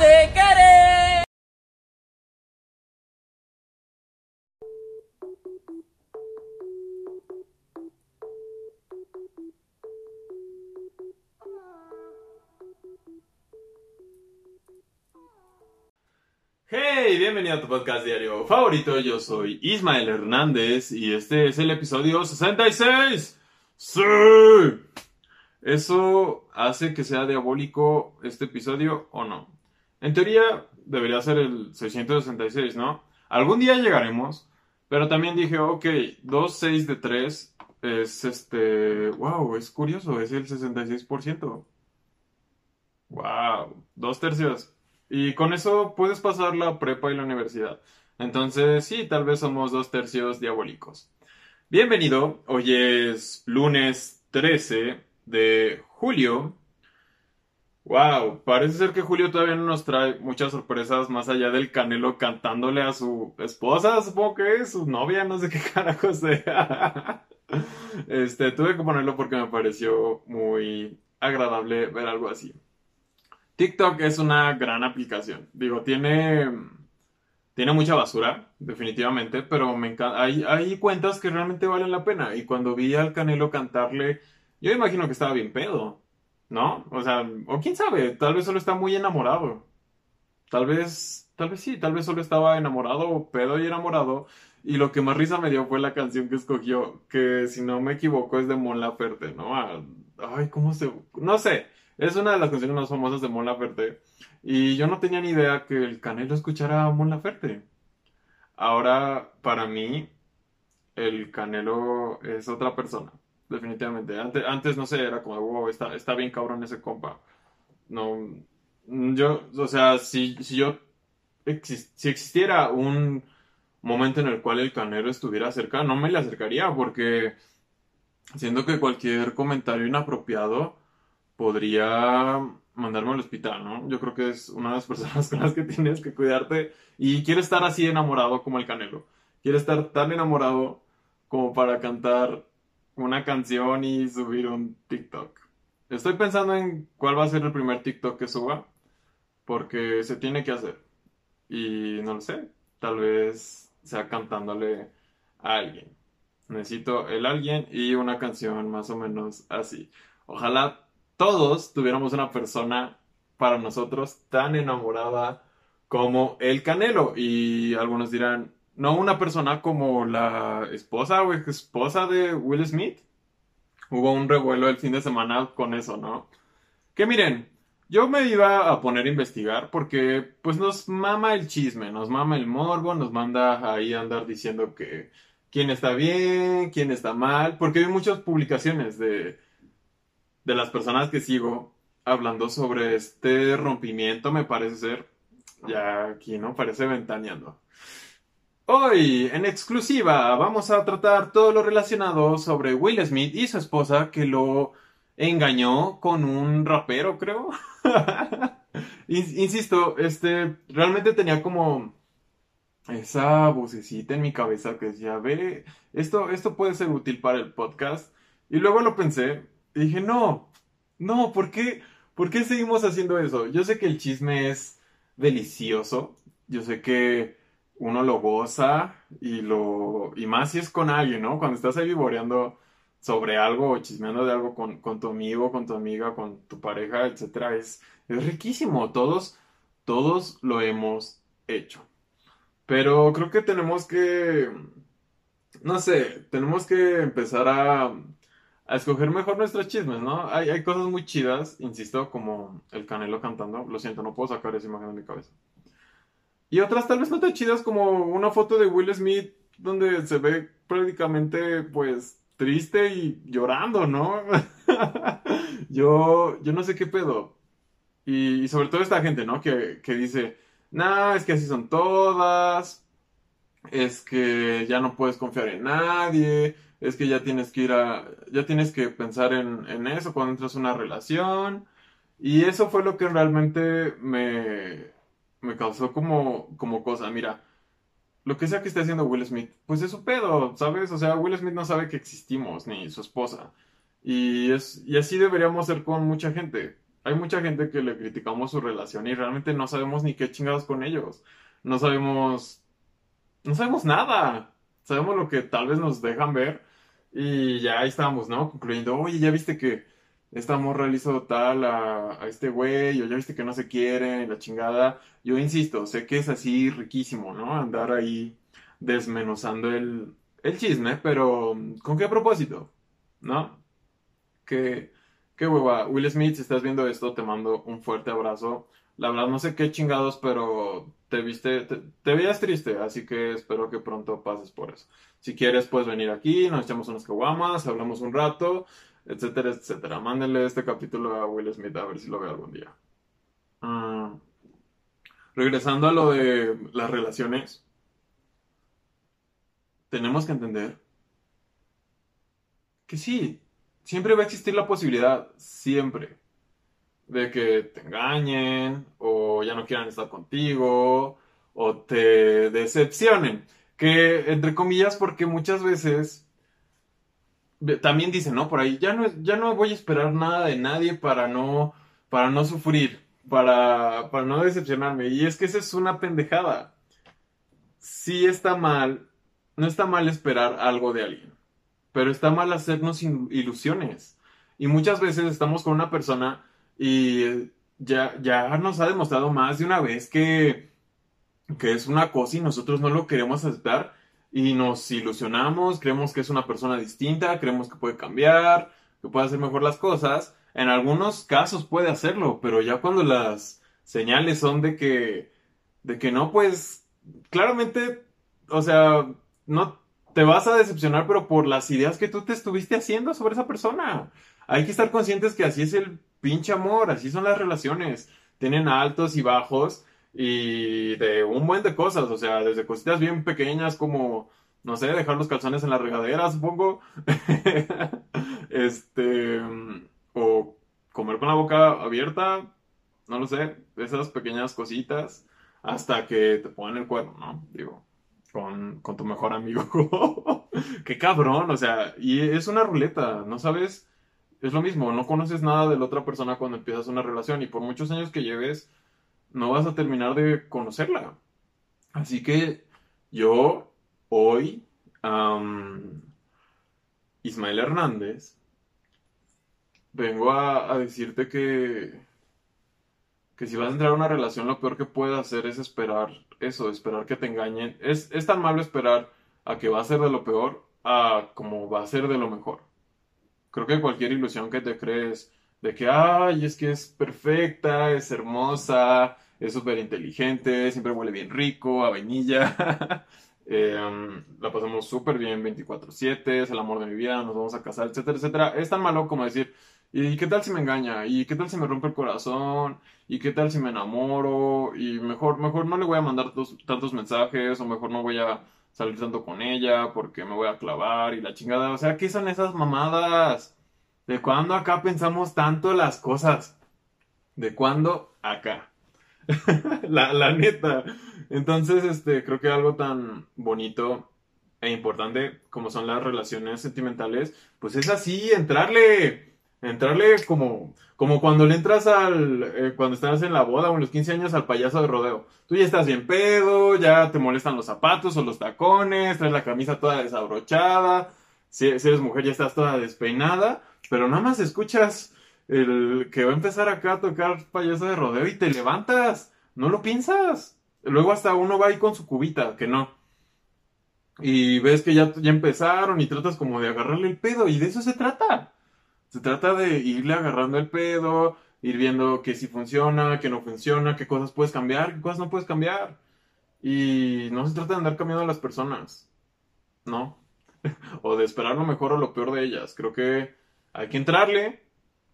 de querer. Hey, bienvenido a tu podcast diario favorito. Yo soy Ismael Hernández y este es el episodio 66. ¡Sí! ¿Eso hace que sea diabólico este episodio o no? En teoría debería ser el 666, ¿no? Algún día llegaremos, pero también dije, ok, 2, 6 de 3 es este... ¡Wow! Es curioso, es el 66%. ¡Wow! Dos tercios. Y con eso puedes pasar la prepa y la universidad. Entonces, sí, tal vez somos dos tercios diabólicos. Bienvenido, hoy es lunes 13 de julio. Wow, parece ser que Julio todavía no nos trae muchas sorpresas más allá del Canelo cantándole a su esposa, supongo que es su novia, no sé qué carajo sea. Este, tuve que ponerlo porque me pareció muy agradable ver algo así. TikTok es una gran aplicación. Digo, tiene, tiene mucha basura, definitivamente, pero me encanta. Hay, hay cuentas que realmente valen la pena. Y cuando vi al Canelo cantarle, yo imagino que estaba bien pedo, ¿no? O sea, o quién sabe, tal vez solo está muy enamorado. Tal vez, tal vez sí, tal vez solo estaba enamorado, pedo y enamorado. Y lo que más risa me dio fue la canción que escogió, que si no me equivoco es de Mon Laferte, ¿no? Ah, Ay, ¿cómo se...? No sé. Es una de las canciones más famosas de Mon Laferte. Y yo no tenía ni idea que el Canelo escuchara a Mon Laferte. Ahora, para mí, el Canelo es otra persona. Definitivamente. Antes, antes no sé, era como, wow, está, está bien cabrón ese compa. No, yo, o sea, si, si yo, si existiera un momento en el cual el Canelo estuviera cerca, no me le acercaría porque siento que cualquier comentario inapropiado podría mandarme al hospital, ¿no? Yo creo que es una de las personas con las que tienes que cuidarte y quiere estar así enamorado como el Canelo. Quiere estar tan enamorado como para cantar una canción y subir un TikTok. Estoy pensando en cuál va a ser el primer TikTok que suba, porque se tiene que hacer. Y no lo sé, tal vez sea cantándole a alguien. Necesito el alguien y una canción más o menos así. Ojalá todos tuviéramos una persona para nosotros tan enamorada como el Canelo. Y algunos dirán, no una persona como la esposa o ex esposa de Will Smith. Hubo un revuelo el fin de semana con eso, ¿no? Que miren, yo me iba a poner a investigar porque pues nos mama el chisme, nos mama el morbo, nos manda ahí a andar diciendo que quién está bien, quién está mal, porque vi muchas publicaciones de, de las personas que sigo hablando sobre este rompimiento, me parece ser. Ya aquí, ¿no? Parece ventaneando. Hoy, en exclusiva, vamos a tratar todo lo relacionado sobre Will Smith y su esposa que lo engañó con un rapero, creo. In- Insisto, este, realmente tenía como esa vocecita en mi cabeza que decía, ve, esto, esto puede ser útil para el podcast. Y luego lo pensé y dije, no, no, ¿por qué, por qué seguimos haciendo eso? Yo sé que el chisme es delicioso, yo sé que uno lo goza y lo, y más si es con alguien, ¿no? Cuando estás ahí vivoreando sobre algo o chismeando de algo con, con tu amigo, con tu amiga, con tu pareja, etcétera, es, es riquísimo. Todos, todos lo hemos hecho. Pero creo que tenemos que, no sé, tenemos que empezar a, a escoger mejor nuestros chismes, ¿no? Hay, hay cosas muy chidas, insisto, como el Canelo cantando. Lo siento, no puedo sacar esa imagen de mi cabeza. Y otras tal vez no tan chidas como una foto de Will Smith donde se ve prácticamente, pues, triste y llorando, ¿no? Yo, yo no sé qué pedo. Y, sobre todo esta gente, ¿no? Que, que dice, no, es que así son todas, es que ya no puedes confiar en nadie, es que ya tienes que ir a, ya tienes que pensar en, en eso cuando entras a una relación. Y eso fue lo que realmente me, me causó como, como cosa. Mira, lo que sea que esté haciendo Will Smith, pues es su pedo, ¿sabes? O sea, Will Smith no sabe que existimos, ni su esposa. Y, es, y así deberíamos ser con mucha gente. hay mucha gente que le criticamos su relación y realmente no sabemos ni qué chingados con ellos. No sabemos, no sabemos nada. Sabemos lo que tal vez nos dejan ver y ya ahí estábamos, ¿no? Concluyendo, oye, ya viste que esta morra le tal a, este güey, o ya viste que no se quieren, la chingada. Yo insisto, sé que es así riquísimo, ¿no? Andar ahí desmenuzando el, el chisme, pero ¿con qué propósito? ¿No? Que Qué hueva. Will Smith, si estás viendo esto, te mando un fuerte abrazo. La verdad, no sé qué chingados, pero te viste, te, veías triste, así que espero que pronto pases por eso. Si quieres, puedes venir aquí, nos echamos unas caguamas, hablamos un rato, etcétera, etcétera. Mándenle este capítulo a Will Smith a ver si lo ve algún día. Ah, regresando a lo de las relaciones, tenemos que entender que sí, siempre va a existir la posibilidad, siempre, de que te engañen o ya no quieran estar contigo o te decepcionen. Que, entre comillas, porque muchas veces también dicen, ¿no? Por ahí, ya no, ya no voy a esperar nada de nadie para no, para no sufrir, para, para no decepcionarme. Y es que esa es una pendejada. Sí está mal, no está mal esperar algo de alguien pero está mal hacernos ilusiones. Y muchas veces estamos con una persona y ya, ya nos ha demostrado más de una vez que, que es una cosa y nosotros no lo queremos aceptar y nos ilusionamos, creemos que es una persona distinta, creemos que puede cambiar, que puede hacer mejor las cosas. En algunos casos puede hacerlo, pero ya cuando las señales son de que, de que no, pues claramente, o sea, no te vas a decepcionar, pero por las ideas que tú te estuviste haciendo sobre esa persona. Hay que estar conscientes que así es el pinche amor, así son las relaciones. Tienen altos y bajos y de un buen de cosas, o sea, desde cositas bien pequeñas como, no sé, dejar los calzones en la regadera, supongo. este, o comer con la boca abierta, no lo sé, esas pequeñas cositas, hasta que te pongan el cuerno, ¿no? Digo, con, tu mejor amigo. Qué cabrón, o sea, y es una ruleta, no sabes, es lo mismo, no conoces nada de la otra persona cuando empiezas una relación y por muchos años que lleves, no vas a terminar de conocerla. Así que yo hoy, Ismael Hernández, vengo a, a decirte que que si vas a entrar a una relación, lo peor que puedes hacer es esperar eso, esperar que te engañen. Es, es tan malo esperar a que va a ser de lo peor a como va a ser de lo mejor. Creo que cualquier ilusión que te crees de que, ay, es que es perfecta, es hermosa, es súper inteligente, siempre huele bien rico, a vainilla. Em, la pasamos súper bien 24/7, es el amor de mi vida, nos vamos a casar, etcétera, etcétera. Es tan malo como decir, ¿Y qué tal si me engaña? ¿Y qué tal si me rompe el corazón? ¿Y qué tal si me enamoro? Y mejor, mejor no le voy a mandar tantos mensajes o mejor no voy a salir tanto con ella porque me voy a clavar y la chingada. O sea, ¿qué son esas mamadas? ¿De cuándo acá pensamos tanto las cosas? ¿De cuándo acá? la, la neta. Entonces, este, creo que algo tan bonito e importante como son las relaciones sentimentales, pues es así, entrarle Entrarle como, como cuando le entras al, eh, cuando estás en la boda o en los 15 años al payaso de rodeo. Tú ya estás bien pedo, ya te molestan los zapatos o los tacones, traes la camisa toda desabrochada, si, eres mujer ya estás toda despeinada, pero nada más escuchas el que va a empezar acá a tocar payaso de rodeo y te levantas, no lo piensas. Luego hasta uno va ahí con su cubita, que no. Y ves que ya, ya empezaron y tratas como de agarrarle el pedo y de eso se trata. Se trata de irle agarrando el pedo, ir viendo que si funciona, que no funciona, qué cosas puedes cambiar, qué cosas no puedes cambiar. Y no se trata de andar cambiando a las personas, ¿no? o de esperar lo mejor o lo peor de ellas. Creo que hay que entrarle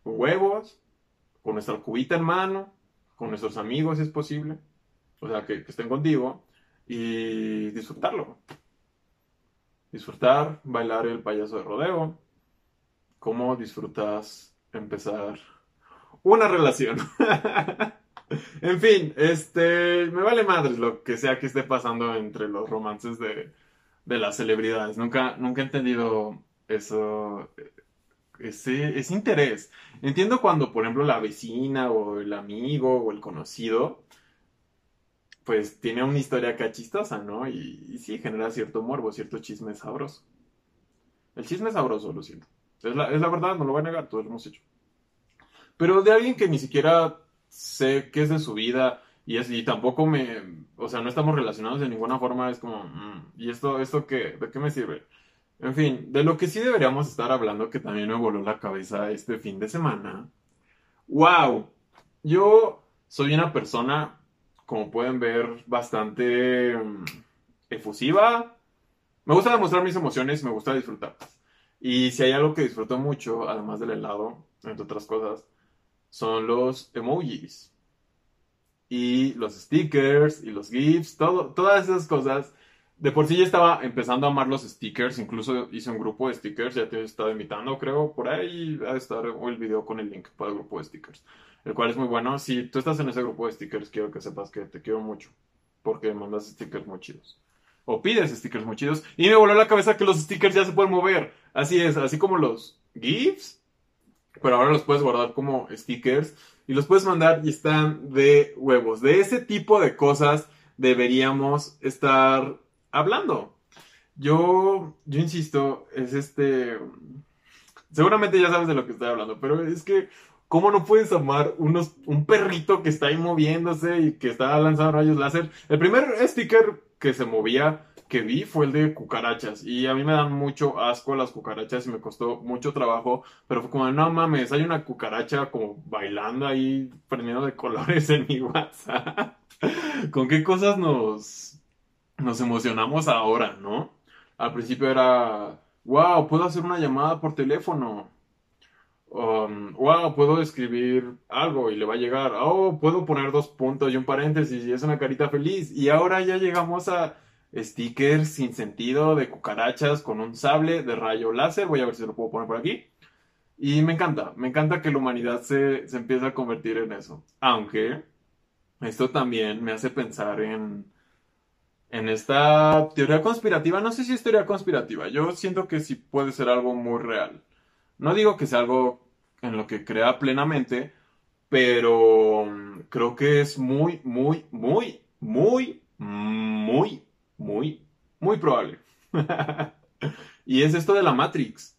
huevos, con nuestra cubita en mano, con nuestros amigos si es posible, o sea, que, estén contigo y disfrutarlo. Disfrutar, bailar el payaso de rodeo, cómo disfrutas empezar una relación. en fin, este, me vale madres lo que sea que esté pasando entre los romances de, las celebridades. Nunca, nunca he entendido eso, ese, ese interés. Entiendo cuando, por ejemplo, la vecina o el amigo o el conocido, pues tiene una historia acá chistosa, ¿no? Y, y sí, genera cierto morbo, cierto chisme sabroso. El chisme sabroso, lo siento. Es la, es la verdad, no lo voy a negar, todos lo hemos hecho. Pero de alguien que ni siquiera sé qué es de su vida y, es, y tampoco me, o sea, no estamos relacionados de ninguna forma, es como, mm, ¿y esto, esto qué? ¿De qué me sirve? En fin, de lo que sí deberíamos estar hablando, que también me voló la cabeza este fin de semana. ¡Wow! Yo soy una persona, como pueden ver, bastante mm, efusiva. Me gusta demostrar mis emociones, me gusta disfrutarlas. Y si hay algo que disfruto mucho, además del helado, entre otras cosas, son los emojis. Y los stickers y los GIFs, todas esas cosas. De por sí ya estaba empezando a amar los stickers, incluso hice un grupo de stickers, ya te he estado invitando, creo, por ahí a estar el video con el link para el grupo de stickers, el cual es muy bueno. Si tú estás en ese grupo de stickers, quiero que sepas que te quiero mucho, porque mandas stickers muy chidos. O pides stickers muy chidos. Y me voló la cabeza que los stickers ya se pueden mover. Así es, así como los GIFs, pero ahora los puedes guardar como stickers y los puedes mandar y están de huevos. De ese tipo de cosas deberíamos estar hablando. Yo, yo insisto, es este... Seguramente ya sabes de lo que estoy hablando, pero es que, ¿cómo no puedes amar unos, un perrito que está ahí moviéndose y que está lanzando rayos láser? El primer sticker que se movía que vi fue el de cucarachas. Y a mí me dan mucho asco las cucarachas y me costó mucho trabajo. Pero fue como, no mames, hay una cucaracha como bailando ahí, prendiendo de colores en mi WhatsApp. ¿Con qué cosas nos, nos emocionamos ahora, no? Al principio era, wow, puedo hacer una llamada por teléfono. Um, wow, puedo escribir algo y le va a llegar. Oh, puedo poner dos puntos y un paréntesis y es una carita feliz. Y ahora ya llegamos a stickers sin sentido de cucarachas con un sable de rayo láser. Voy a ver si lo puedo poner por aquí. Y me encanta, me encanta que la humanidad se, se empiece a convertir en eso. Aunque esto también me hace pensar en, en esta teoría conspirativa. No sé si es teoría conspirativa. Yo siento que sí puede ser algo muy real. No digo que sea algo en lo que crea plenamente, pero creo que es muy, muy, muy, muy, muy muy, muy probable. y es esto de la Matrix.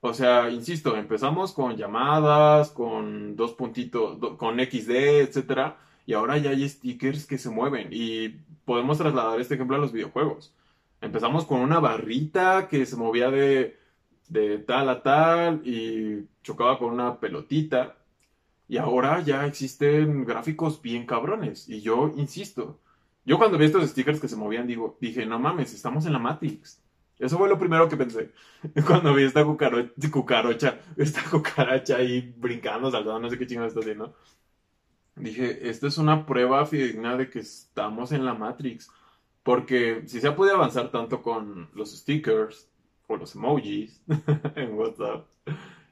O sea, insisto, empezamos con llamadas, con dos puntitos, con XD, etcétera, y ahora ya hay stickers que se mueven y podemos trasladar este ejemplo a los videojuegos. Empezamos con una barrita que se movía de, de tal a tal y chocaba con una pelotita. Y ahora ya existen gráficos bien cabrones. Y yo insisto, yo cuando vi estos stickers que se movían, digo, dije, no mames, estamos en la Matrix. Eso fue lo primero que pensé. Cuando vi esta cucarocha, esta cucaracha ahí brincando, saltando, no sé qué chingada está haciendo. Dije, esto es una prueba fidedigna de que estamos en la Matrix. Porque si se ha podido avanzar tanto con los stickers o los emojis en WhatsApp,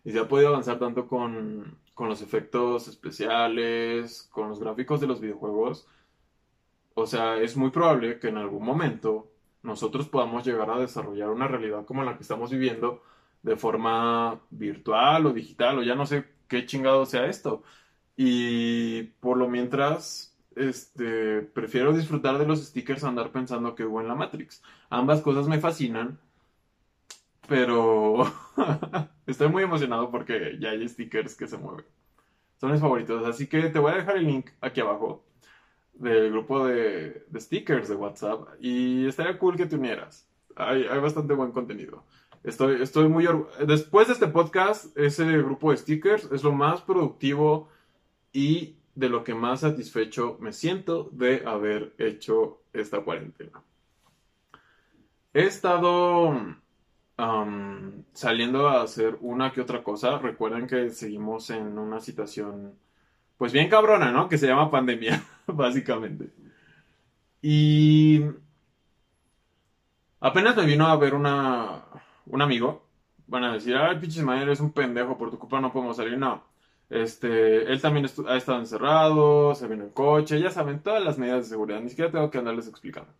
y se ha podido avanzar tanto con, con los efectos especiales, con los gráficos de los videojuegos, o sea, es muy probable que en algún momento nosotros podamos llegar a desarrollar una realidad como la que estamos viviendo de forma virtual o digital o ya no sé qué chingado sea esto. Y por lo mientras, este, prefiero disfrutar de los stickers a andar pensando que hubo en la Matrix. Ambas cosas me fascinan, pero estoy muy emocionado porque ya hay stickers que se mueven. Son mis favoritos, así que te voy a dejar el link aquí abajo del grupo de, stickers de WhatsApp y estaría cool que te unieras. Hay, hay bastante buen contenido. Estoy, estoy muy Después de este podcast, ese grupo de stickers es lo más productivo y de lo que más satisfecho me siento de haber hecho esta cuarentena. He estado saliendo a hacer una que otra cosa. Recuerden que seguimos en una situación pues bien cabrona, ¿no? Que se llama pandemia, básicamente. Y apenas me vino a ver una, un amigo. Van a decir, ay, pinches madre, eres un pendejo, por tu culpa no podemos salir. No. Este, él también ha estado encerrado, se vino en coche, ya saben, todas las medidas de seguridad. Ni siquiera tengo que andarles explicando.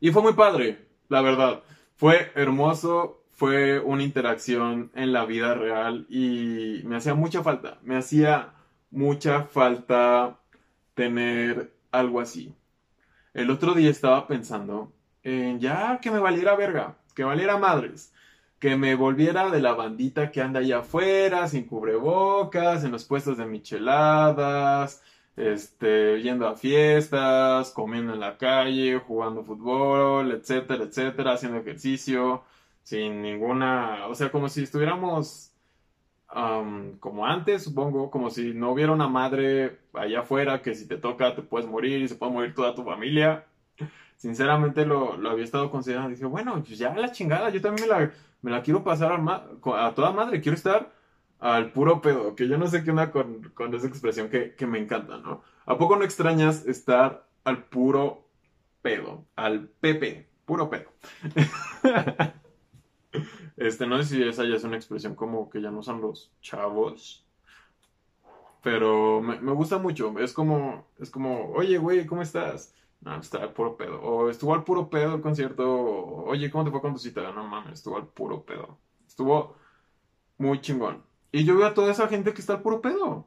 Y fue muy padre, la verdad. Fue hermoso, fue una interacción en la vida real y me hacía mucha falta, me hacía mucha falta tener algo así. El otro día estaba pensando en ya que me valiera verga, que valiera madres, que me volviera de la bandita que anda allá afuera, sin cubrebocas, en los puestos de micheladas, este, yendo a fiestas, comiendo en la calle, jugando fútbol, etcétera, etcétera, haciendo ejercicio, sin ninguna, o sea, como si estuviéramos como antes, supongo, como si no hubiera una madre allá afuera que si te toca te puedes morir y se puede morir toda tu familia. Sinceramente lo, había estado considerando. Dije, bueno, pues ya la chingada, yo también me la, me la quiero pasar a, toda madre, quiero estar al puro pedo, que yo no sé qué onda con, esa expresión que, me encanta, ¿no? ¿A poco no extrañas estar al puro pedo? Al pepe, puro pedo. Este, no sé si esa ya es una expresión como que ya no son los chavos. Pero me, gusta mucho. Es como, es como, oye, güey, ¿cómo estás? No, está al puro pedo. O estuvo al puro pedo el concierto. Oye, ¿cómo te fue con tu cita? No mames, estuvo al puro pedo. Estuvo muy chingón. Y yo veo a toda esa gente que está al puro pedo.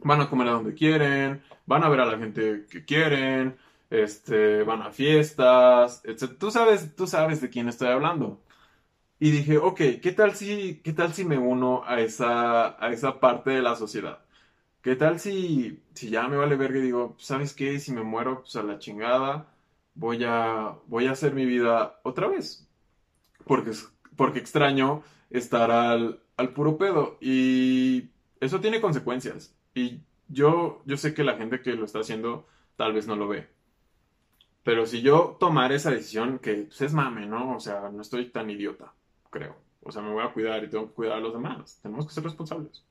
Van a comer a donde quieren, van a ver a la gente que quieren, este, van a fiestas, etc. Tú sabes, tú sabes de quién estoy hablando. Y dije, ok, ¿qué tal si, qué tal si me uno a esa, a esa parte de la sociedad? ¿Qué tal si, si ya me vale verga y digo, ¿sabes qué? Si me muero, pues a la chingada, voy a, voy a hacer mi vida otra vez. Porque, porque extraño estar al, al puro pedo. Y eso tiene consecuencias. Y yo, yo sé que la gente que lo está haciendo tal vez no lo ve. Pero si yo tomara esa decisión, que pues, es mame, ¿no? O sea, no estoy tan idiota creo. O sea, me voy a cuidar y tengo que cuidar a los demás. Tenemos que ser responsables.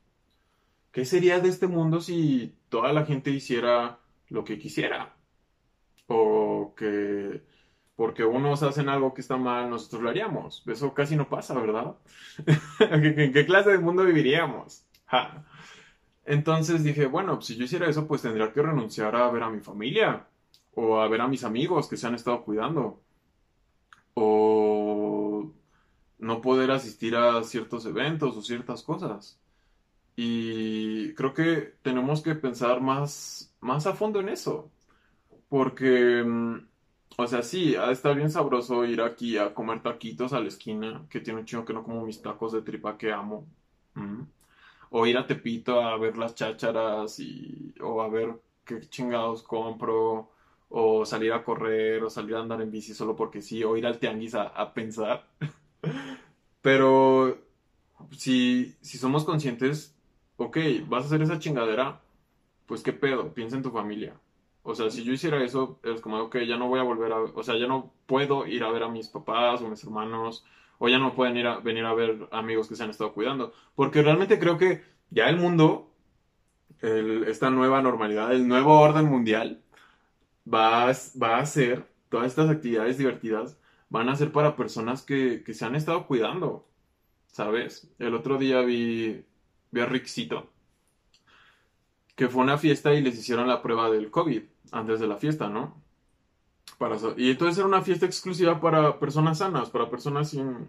¿Qué sería de este mundo si toda la gente hiciera lo que quisiera? O que porque unos hacen algo que está mal, nosotros lo haríamos. Eso casi no pasa, ¿verdad? ¿En qué clase de mundo viviríamos? Entonces dije, bueno, si yo hiciera eso, pues tendría que renunciar a ver a mi familia o a ver a mis amigos que se han estado cuidando. O no poder asistir a ciertos eventos o ciertas cosas. Y creo que tenemos que pensar más, más a fondo en eso. Porque, mm, o sea, sí, ha de estar bien sabroso ir aquí a comer taquitos a la esquina, que tiene un chingo que no como mis tacos de tripa que amo. Mm. O ir a Tepito a ver las chácharas y, o a ver qué chingados compro. O salir a correr, o salir a andar en bici solo porque sí, o ir al tianguis a, a pensar. Pero si, si somos conscientes, ok, vas a hacer esa chingadera, pues qué pedo, piensa en tu familia. O sea, si yo hiciera eso, es como, ok, ya no voy a volver a, o sea, ya no puedo ir a ver a mis papás o mis hermanos, o ya no pueden ir a, venir a ver amigos que se han estado cuidando. Porque realmente creo que ya el mundo, esta nueva normalidad, el nuevo orden mundial, va va a hacer todas estas actividades divertidas van a ser para personas que, se han estado cuidando, ¿sabes? El otro día vi, Rixito, que fue una fiesta y les hicieron la prueba del COVID antes de la fiesta, ¿no? Para, y entonces era una fiesta exclusiva para personas sanas, para personas sin,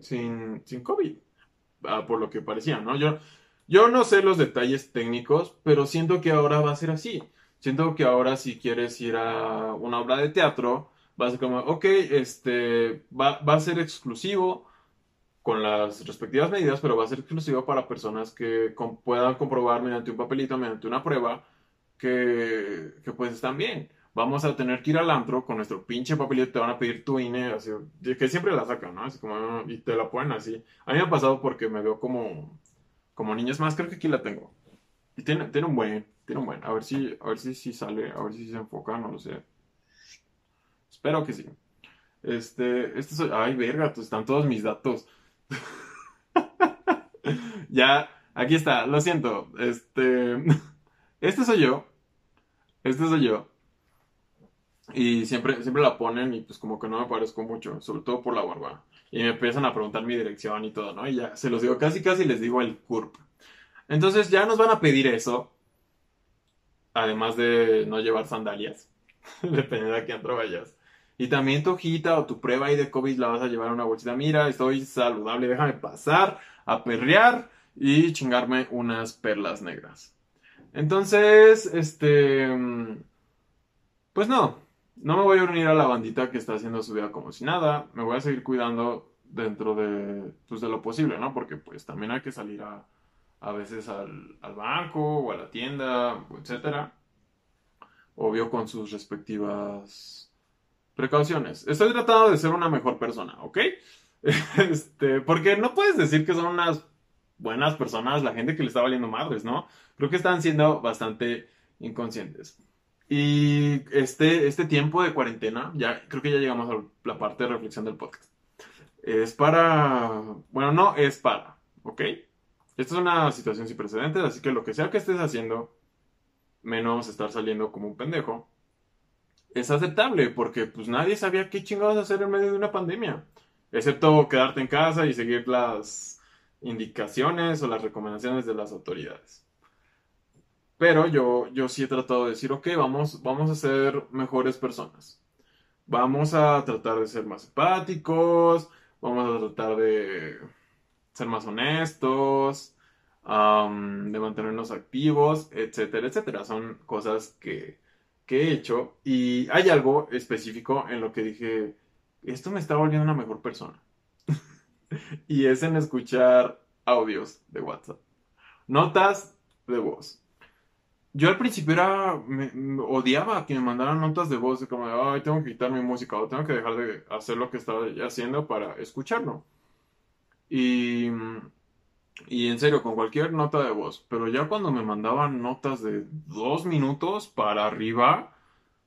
sin, COVID, ah, por lo que parecía, ¿no? Yo, yo no sé los detalles técnicos, pero siento que ahora va a ser así. Siento que ahora si quieres ir a una obra de teatro, va a ser como, ok, este, va, a ser exclusivo con las respectivas medidas, pero va a ser exclusivo para personas que puedan comprobar mediante un papelito, mediante una prueba, que, que pues están bien. Vamos a tener que ir al antro con nuestro pinche papelito, te van a pedir tu INE, así, que siempre la sacan, ¿no? Así como, y te la ponen así. A mí me ha pasado porque me veo como, como niños más, creo que aquí la tengo. Y tiene, tiene un buen, tiene un buen. A ver si, a ver si, si sale, a ver si se enfoca, no lo sé. Espero que sí. Este, este ay, verga, pues están todos mis datos. ya, aquí está, lo siento. Este, este soy yo. Este soy yo. Y siempre, siempre la ponen y pues como que no me parezco mucho, sobre todo por la barba. Y me empiezan a preguntar mi dirección y todo, ¿no? Y ya se los digo, casi casi les digo el CURP. Entonces ya nos van a pedir eso. Además de no llevar sandalias. Depende de a quién vayas. Y también tu hojita o tu prueba ahí de COVID la vas a llevar a una bolsita. Mira, estoy saludable, déjame pasar a perrear y chingarme unas perlas negras. Entonces, este, pues no, no me voy a unir a la bandita que está haciendo su vida como si nada. Me voy a seguir cuidando dentro de, pues, de lo posible, ¿no? Porque pues también hay que salir a, a veces al, al banco o a la tienda, etcétera. Obvio con sus respectivas precauciones. Estoy tratando de ser una mejor persona, ¿ok? Este, porque no puedes decir que son unas buenas personas la gente que le está valiendo madres, ¿no? Creo que están siendo bastante inconscientes. Y este, este tiempo de cuarentena, ya creo que ya llegamos a la parte de reflexión del podcast. Es para, bueno, no es para, ¿ok? Esta es una situación sin precedentes, así que lo que sea que estés haciendo, menos estar saliendo como un pendejo, es aceptable, porque pues nadie sabía qué chingados hacer en medio de una pandemia, excepto quedarte en casa y seguir las indicaciones o las recomendaciones de las autoridades. Pero yo, yo sí he tratado de decir, ok, vamos, vamos a ser mejores personas. Vamos a tratar de ser más empáticos, vamos a tratar de ser más honestos, de mantenernos activos, etcétera, etcétera. Son cosas que, que he hecho y hay algo específico en lo que dije, esto me está volviendo una mejor persona. y es en escuchar audios de WhatsApp. Notas de voz yo al principio era, me, odiaba que me mandaran notas de voz de como, ay, tengo que quitar mi música o tengo que dejar de hacer lo que estaba haciendo para escucharlo. Y, y en serio, con cualquier nota de voz. Pero ya cuando me mandaban notas de dos minutos para arriba,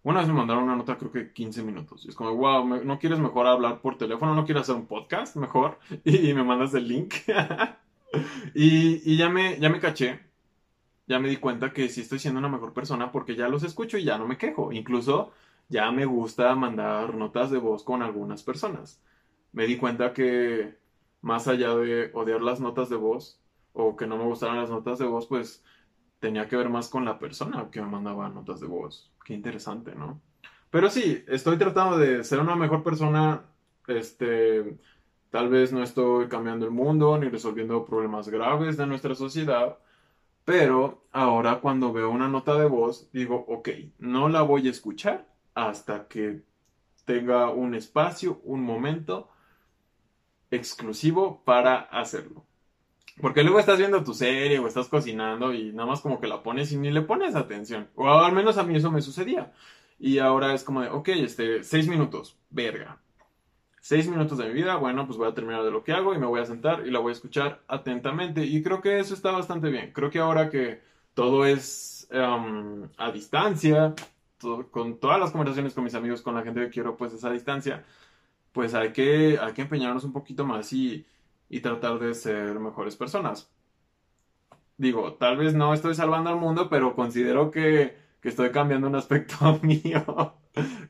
una vez me mandaron una nota creo que 15 minutos. Y es como, wow, ¿no quieres mejor hablar por teléfono? ¿No quieres hacer un podcast mejor? Y, me mandas el link. y, y ya me, ya me caché ya me di cuenta que sí estoy siendo una mejor persona porque ya los escucho y ya no me quejo. Incluso ya me gusta mandar notas de voz con algunas personas. Me di cuenta que más allá de odiar las notas de voz o que no me gustaran las notas de voz, pues tenía que ver más con la persona que me mandaba notas de voz. Qué interesante, ¿no? Pero sí, estoy tratando de ser una mejor persona. Este, tal vez no estoy cambiando el mundo ni resolviendo problemas graves de nuestra sociedad, pero ahora cuando veo una nota de voz, digo, ok, no la voy a escuchar hasta que tenga un espacio, un momento exclusivo para hacerlo. Porque luego estás viendo tu serie o estás cocinando y nada más como que la pones y ni le pones atención. O al menos a mí eso me sucedía. Y ahora es como de, ok, este, seis minutos, verga seis minutos de mi vida, bueno, pues voy a terminar de lo que hago y me voy a sentar y la voy a escuchar atentamente. Y creo que eso está bastante bien. Creo que ahora que todo es em, a distancia, con todas las conversaciones con mis amigos, con la gente que quiero, pues es a distancia, pues hay que, hay que empeñarnos un poquito más y, y tratar de ser mejores personas. Digo, tal vez no estoy salvando al mundo, pero considero que, que estoy cambiando un aspecto mío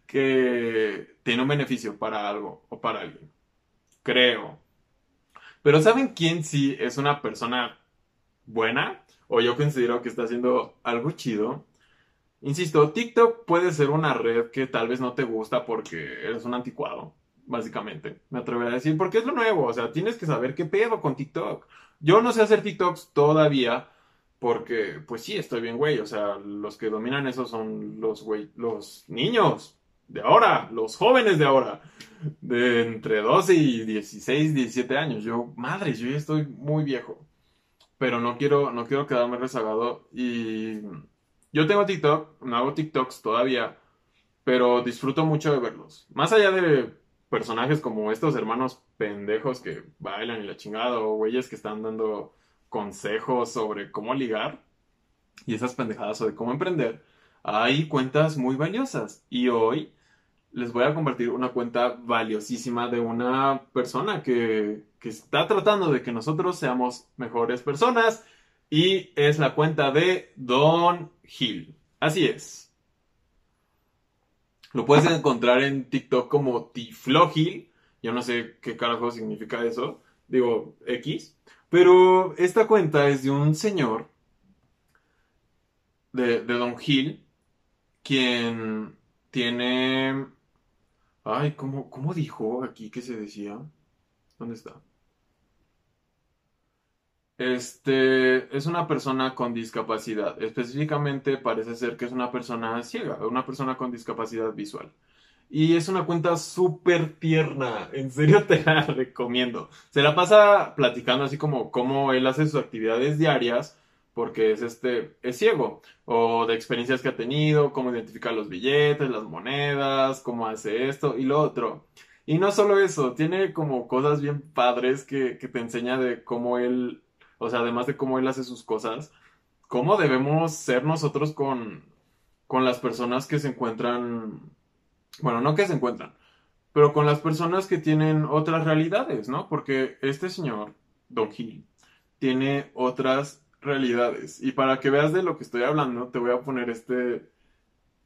que tiene un beneficio para algo o para alguien. Creo. Pero ¿saben quién sí es una persona buena? O yo considero que está haciendo algo chido. Insisto, TikTok puede ser una red que tal vez no te gusta porque eres un anticuado, básicamente. Me atrevería a decir, porque es lo nuevo. O sea, tienes que saber qué pedo con TikTok. Yo no sé hacer TikToks todavía, porque, pues sí, estoy bien, güey. O sea, los que dominan eso son los, güey, los niños de ahora, los jóvenes de ahora. De entre 12 y 16, 17 años. Yo, madre, yo ya estoy muy viejo. Pero no quiero, no quiero quedarme rezagado. Y yo tengo TikTok, no hago TikToks todavía. Pero disfruto mucho de verlos. Más allá de personajes como estos hermanos pendejos que bailan y la chingada. O güeyes que están dando consejos sobre cómo ligar y esas pendejadas sobre cómo emprender, hay cuentas muy valiosas. Y hoy les voy a compartir una cuenta valiosísima de una persona que, que está tratando de que nosotros seamos mejores personas y es la cuenta de Don Gil. Así es. Lo puedes encontrar en TikTok como Tiflogil. Yo no sé qué carajo significa eso. Digo, X. Pero esta cuenta es de un señor, de, Don Gil, quien tiene Ay, ¿cómo, cómo dijo aquí que se decía? ¿Dónde está? Este es una persona con discapacidad. Específicamente parece ser que es una persona ciega, una persona con discapacidad visual. Y es una cuenta súper tierna. En serio te la recomiendo. Se la pasa platicando así como cómo él hace sus actividades diarias porque es este es ciego o de experiencias que ha tenido, cómo identifica los billetes, las monedas, cómo hace esto y lo otro. Y no solo eso, tiene como cosas bien padres que, que te enseña de cómo él, o sea, además de cómo él hace sus cosas, cómo debemos ser nosotros con, con las personas que se encuentran, bueno, no que se encuentran, pero con las personas que tienen otras realidades, ¿no? Porque este señor, Don Gil, tiene otras realidades. Y para que veas de lo que estoy hablando, te voy a poner este.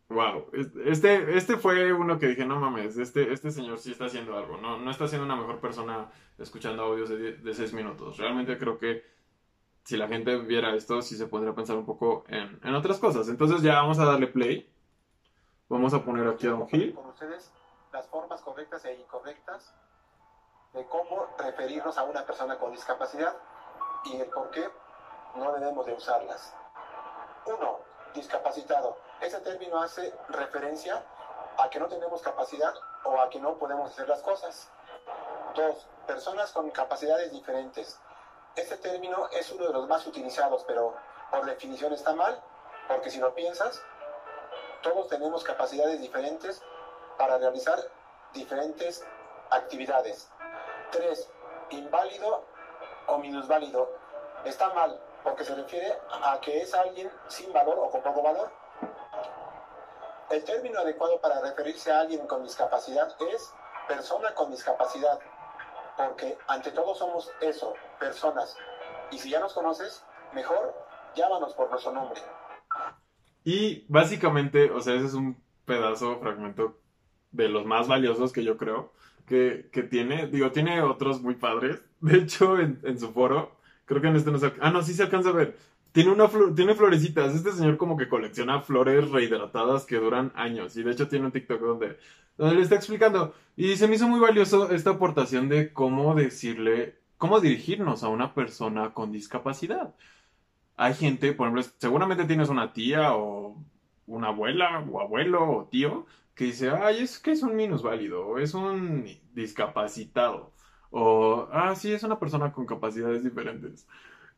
Wow, este, este fue uno que dije, no mames, este, este señor sí está haciendo algo, no, no está siendo una mejor persona escuchando audios de, de seis minutos. Realmente creo que si la gente viera esto, sí se podría pensar un poco en, en otras cosas. Entonces ya vamos a darle play. Vamos a poner aquí a un Gil. Con ustedes las formas correctas e incorrectas de cómo referirnos a una persona con discapacidad y el por qué no debemos de usarlas. Uno, discapacitado. Ese término hace referencia a que no tenemos capacidad o a que no podemos hacer las cosas. Dos, personas con capacidades diferentes. Este término es uno de los más utilizados, pero por definición está mal, porque si lo piensas, todos tenemos capacidades diferentes para realizar diferentes actividades. Tres, inválido o minusválido. Está mal, porque se refiere a que es alguien sin valor o con poco valor. El término adecuado para referirse a alguien con discapacidad es persona con discapacidad, porque ante todo somos eso, personas. Y si ya nos conoces, mejor llámanos por nuestro nombre. Y básicamente, o sea, ese es un pedazo, fragmento de los más valiosos que yo creo que, que tiene. Digo, tiene otros muy padres. De hecho, en, en su foro Creo que en este no se Ah, no, sí se alcanza a ver. Tiene, una tiene florecitas. Este señor como que colecciona flores rehidratadas que duran años. Y de hecho tiene un TikTok donde, donde le está explicando. Y se me hizo muy valioso esta aportación de cómo decirle, cómo dirigirnos a una persona con discapacidad. Hay gente, por ejemplo, seguramente tienes una tía o una abuela o abuelo o tío que dice, ay, es que es un minusválido o es un discapacitado. O, ah, sí, es una persona con capacidades diferentes.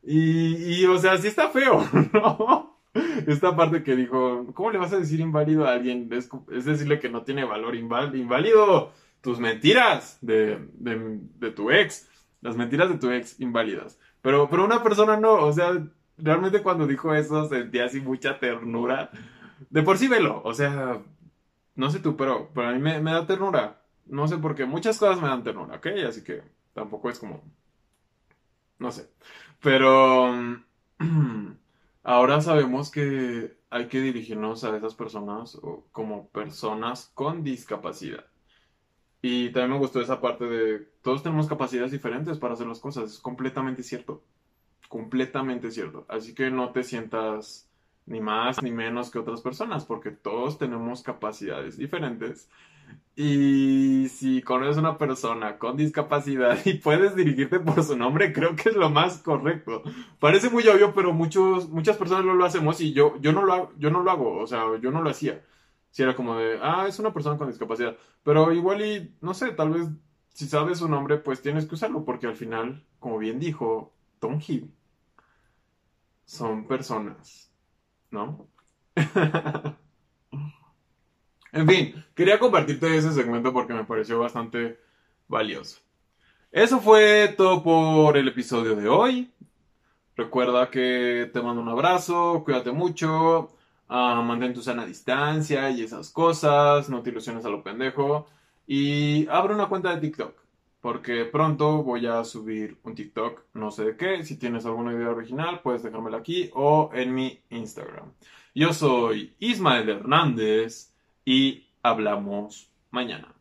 Y, y o sea, sí está feo, ¿no? Esta parte que dijo, ¿cómo le vas a decir inválido a alguien? Es, decirle que no tiene valor inválido. Tus mentiras de, de, de, tu ex. Las mentiras de tu ex inválidas. Pero, pero una persona no, o sea, realmente cuando dijo eso sentía así mucha ternura. De por sí velo, o sea, no sé tú, pero, pero a mí me, me da ternura. No sé por qué. Muchas cosas me dan ternura, ¿ok? Así que tampoco es como... No sé. Pero... Ahora sabemos que hay que dirigirnos a esas personas como personas con discapacidad. Y también me gustó esa parte de todos tenemos capacidades diferentes para hacer las cosas. Es completamente cierto. Completamente cierto. Así que no te sientas ni más ni menos que otras personas, porque todos tenemos capacidades diferentes y si conoces a una persona con discapacidad y puedes dirigirte por su nombre, creo que es lo más correcto. Parece muy obvio, pero muchos, muchas personas no lo hacemos y yo, yo, no lo hago, yo no lo hago, o sea, yo no lo hacía. Si era como de, ah, es una persona con discapacidad. Pero igual y, no sé, tal vez si sabes su nombre, pues tienes que usarlo, porque al final, como bien dijo Tom Hill, son personas, ¿no? En fin, quería compartirte ese segmento porque me pareció bastante valioso. Eso fue todo por el episodio de hoy. Recuerda que te mando un abrazo, cuídate mucho, uh, mantén tu sana distancia y esas cosas, no te ilusiones a lo pendejo. Y abre una cuenta de TikTok, porque pronto voy a subir un TikTok, no sé de qué. Si tienes alguna idea original, puedes dejármela aquí o en mi Instagram. Yo soy Ismael Hernández y hablamos mañana.